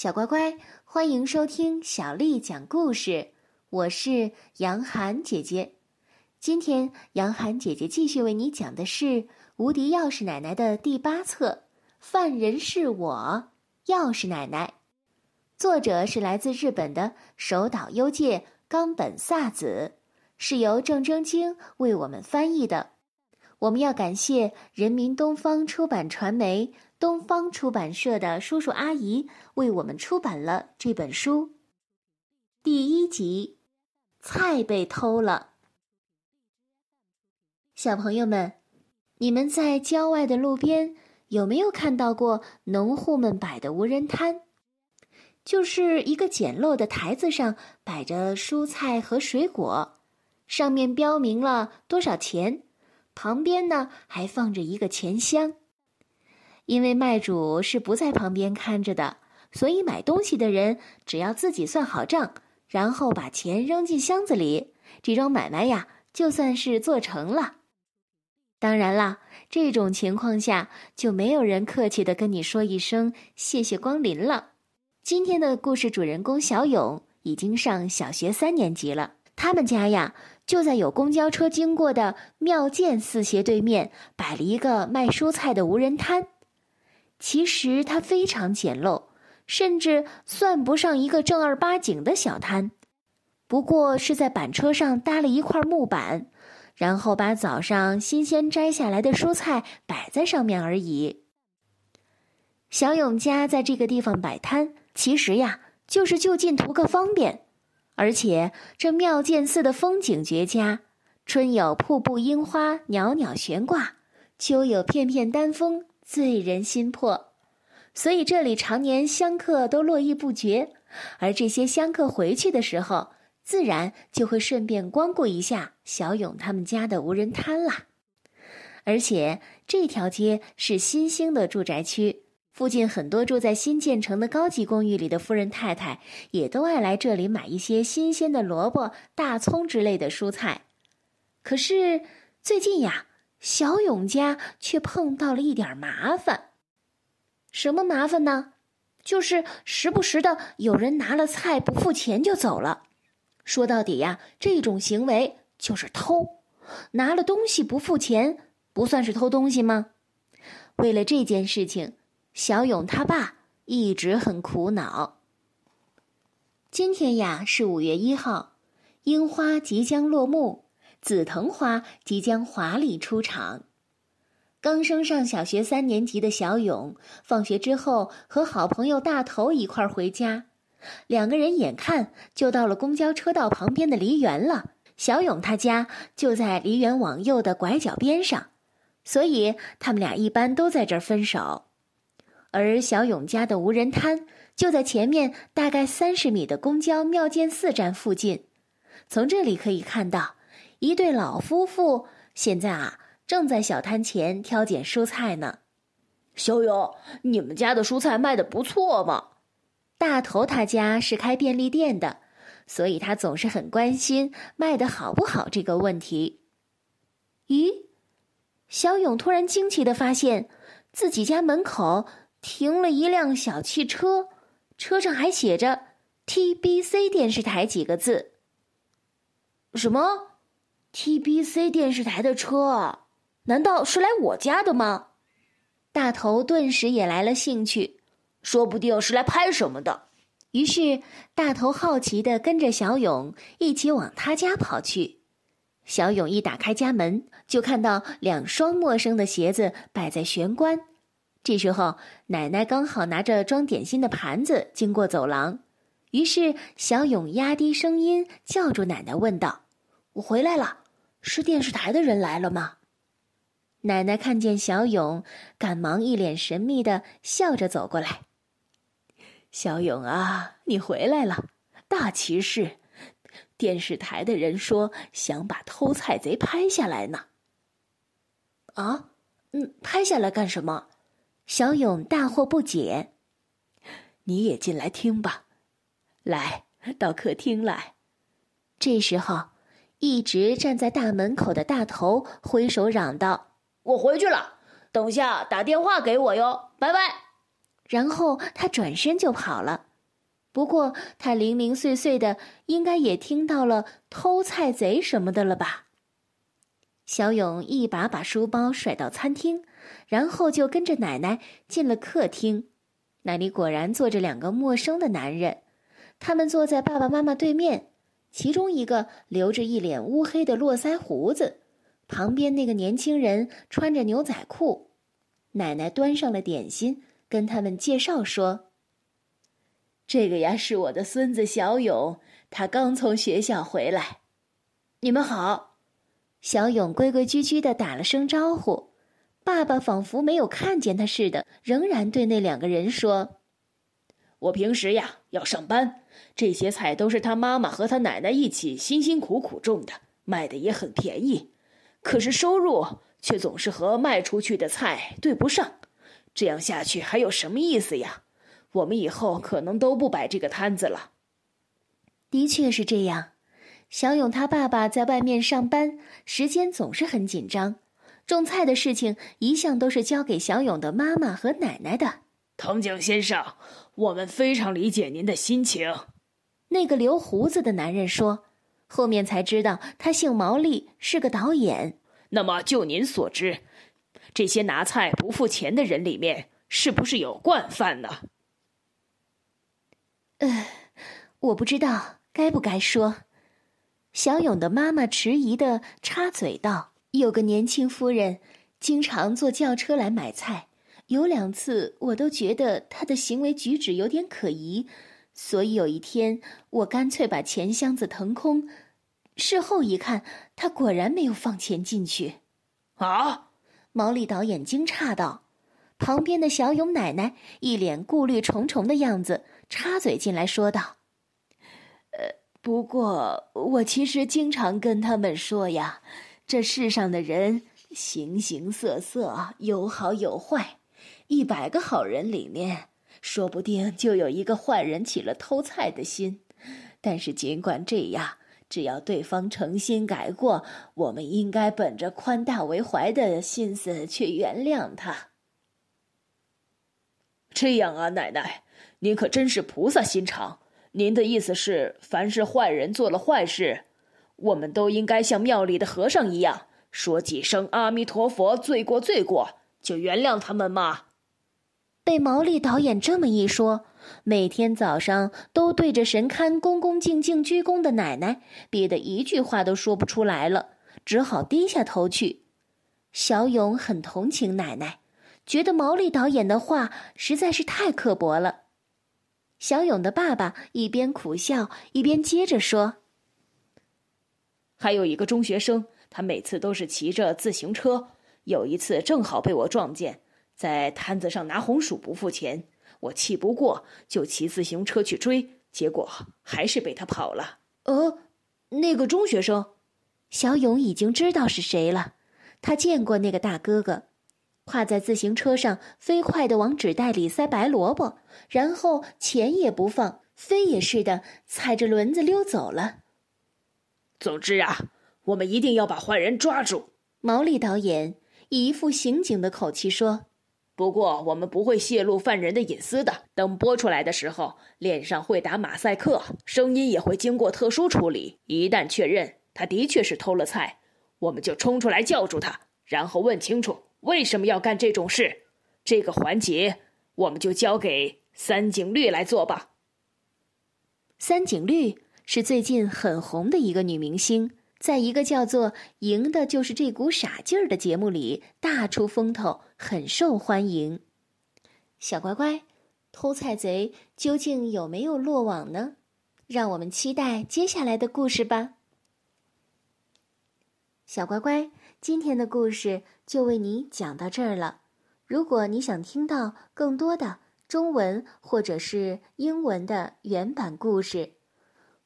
小乖乖，欢迎收听小丽讲故事。我是杨涵姐姐。今天，杨涵姐姐继续为你讲的是《无敌钥匙奶奶》的第八册《犯人是我，钥匙奶奶》。作者是来自日本的手岛优介、冈本萨子，是由郑征京为我们翻译的。我们要感谢人民东方出版传媒。东方出版社的叔叔阿姨为我们出版了这本书。第一集，菜被偷了。小朋友们，你们在郊外的路边有没有看到过农户们摆的无人摊？就是一个简陋的台子上摆着蔬菜和水果，上面标明了多少钱，旁边呢还放着一个钱箱。因为卖主是不在旁边看着的，所以买东西的人只要自己算好账，然后把钱扔进箱子里，这桩买卖呀就算是做成了。当然啦，这种情况下就没有人客气的跟你说一声谢谢光临了。今天的故事主人公小勇已经上小学三年级了，他们家呀就在有公交车经过的妙见四斜对面摆了一个卖蔬菜的无人摊。其实它非常简陋，甚至算不上一个正儿八经的小摊，不过是在板车上搭了一块木板，然后把早上新鲜摘下来的蔬菜摆在上面而已。小勇家在这个地方摆摊，其实呀就是就近图个方便，而且这妙见寺的风景绝佳，春有瀑布樱花袅袅悬挂，秋有片片丹枫。醉人心魄，所以这里常年香客都络绎不绝，而这些香客回去的时候，自然就会顺便光顾一下小勇他们家的无人摊啦。而且这条街是新兴的住宅区，附近很多住在新建成的高级公寓里的富人太太，也都爱来这里买一些新鲜的萝卜、大葱之类的蔬菜。可是最近呀。小勇家却碰到了一点麻烦。什么麻烦呢？就是时不时的有人拿了菜不付钱就走了。说到底呀，这种行为就是偷。拿了东西不付钱，不算是偷东西吗？为了这件事情，小勇他爸一直很苦恼。今天呀是五月一号，樱花即将落幕。紫藤花即将华丽出场。刚升上小学三年级的小勇，放学之后和好朋友大头一块儿回家。两个人眼看就到了公交车道旁边的梨园了。小勇他家就在梨园往右的拐角边上，所以他们俩一般都在这儿分手。而小勇家的无人摊就在前面大概三十米的公交妙见寺站附近。从这里可以看到。一对老夫妇现在啊，正在小摊前挑拣蔬菜呢。小勇，你们家的蔬菜卖的不错嘛？大头他家是开便利店的，所以他总是很关心卖的好不好这个问题。咦，小勇突然惊奇的发现，自己家门口停了一辆小汽车，车上还写着 “TBC 电视台”几个字。什么？TBC 电视台的车，难道是来我家的吗？大头顿时也来了兴趣，说不定是来拍什么的。于是大头好奇的跟着小勇一起往他家跑去。小勇一打开家门，就看到两双陌生的鞋子摆在玄关。这时候，奶奶刚好拿着装点心的盘子经过走廊，于是小勇压低声音叫住奶奶，问道：“我回来了。”是电视台的人来了吗？奶奶看见小勇，赶忙一脸神秘的笑着走过来。小勇啊，你回来了，大奇事！电视台的人说想把偷菜贼拍下来呢。啊，嗯，拍下来干什么？小勇大惑不解。你也进来听吧，来到客厅来。这时候。一直站在大门口的大头挥手嚷道：“我回去了，等下打电话给我哟，拜拜。”然后他转身就跑了，不过他零零碎碎的，应该也听到了偷菜贼什么的了吧？小勇一把把书包甩到餐厅，然后就跟着奶奶进了客厅。那里果然坐着两个陌生的男人，他们坐在爸爸妈妈对面，其中一个留着一脸乌黑的络腮胡子，旁边那个年轻人穿着牛仔裤。奶奶端上了点心，跟他们介绍说。这个呀是我的孙子小勇，他刚从学校回来。你们好，小勇规规矩矩的打了声招呼。爸爸仿佛没有看见他似的，仍然对那两个人说：“我平时呀要上班，这些菜都是他妈妈和他奶奶一起辛辛苦苦种的，卖的也很便宜。可是收入却总是和卖出去的菜对不上，这样下去还有什么意思呀？”我们以后可能都不摆这个摊子了。的确是这样，小勇他爸爸在外面上班，时间总是很紧张，种菜的事情一向都是交给小勇的妈妈和奶奶的。藤井先生，我们非常理解您的心情。那个留胡子的男人说，后面才知道他姓毛利，是个导演。那么就您所知，这些拿菜不付钱的人里面，是不是有惯犯呢？呃，我不知道该不该说。小勇的妈妈迟疑的插嘴道：“有个年轻夫人，经常坐轿车来买菜，有两次我都觉得她的行为举止有点可疑，所以有一天我干脆把钱箱子腾空。事后一看，她果然没有放钱进去。”啊！毛利导演惊诧道。旁边的小勇奶奶一脸顾虑重重的样子。插嘴进来说道：“呃，不过我其实经常跟他们说呀，这世上的人形形色色，有好有坏，一百个好人里面，说不定就有一个坏人起了偷菜的心。但是尽管这样，只要对方诚心改过，我们应该本着宽大为怀的心思去原谅他。这样啊，奶奶。”您可真是菩萨心肠！您的意思是，凡是坏人做了坏事，我们都应该像庙里的和尚一样，说几声阿弥陀佛，罪过罪过，就原谅他们嘛？被毛利导演这么一说，每天早上都对着神龛恭恭敬敬鞠躬的奶奶，憋得一句话都说不出来了，只好低下头去。小勇很同情奶奶，觉得毛利导演的话实在是太刻薄了。小勇的爸爸一边苦笑，一边接着说：“还有一个中学生，他每次都是骑着自行车。有一次正好被我撞见，在摊子上拿红薯不付钱。我气不过，就骑自行车去追，结果还是被他跑了。”呃，那个中学生，小勇已经知道是谁了，他见过那个大哥哥。跨在自行车上，飞快地往纸袋里塞白萝卜，然后钱也不放，飞也似的踩着轮子溜走了。总之啊，我们一定要把坏人抓住。毛利导演以一副刑警的口气说：“不过我们不会泄露犯人的隐私的。等播出来的时候，脸上会打马赛克，声音也会经过特殊处理。一旦确认他的确是偷了菜，我们就冲出来叫住他，然后问清楚。”为什么要干这种事？这个环节我们就交给三井绿来做吧。三井绿是最近很红的一个女明星，在一个叫做《赢的就是这股傻劲儿》的节目里大出风头，很受欢迎。小乖乖，偷菜贼究竟有没有落网呢？让我们期待接下来的故事吧。小乖乖。今天的故事就为你讲到这儿了。如果你想听到更多的中文或者是英文的原版故事，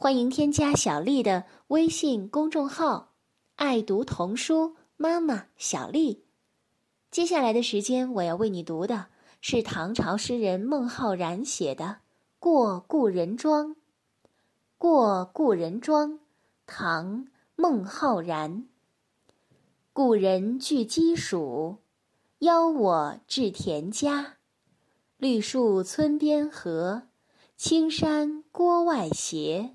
欢迎添加小丽的微信公众号“爱读童书妈妈小丽”。接下来的时间，我要为你读的是唐朝诗人孟浩然写的《过故人庄》。《过故人庄》，唐·孟浩然。故人具鸡黍，邀我至田家。绿树村边合，青山郭外斜，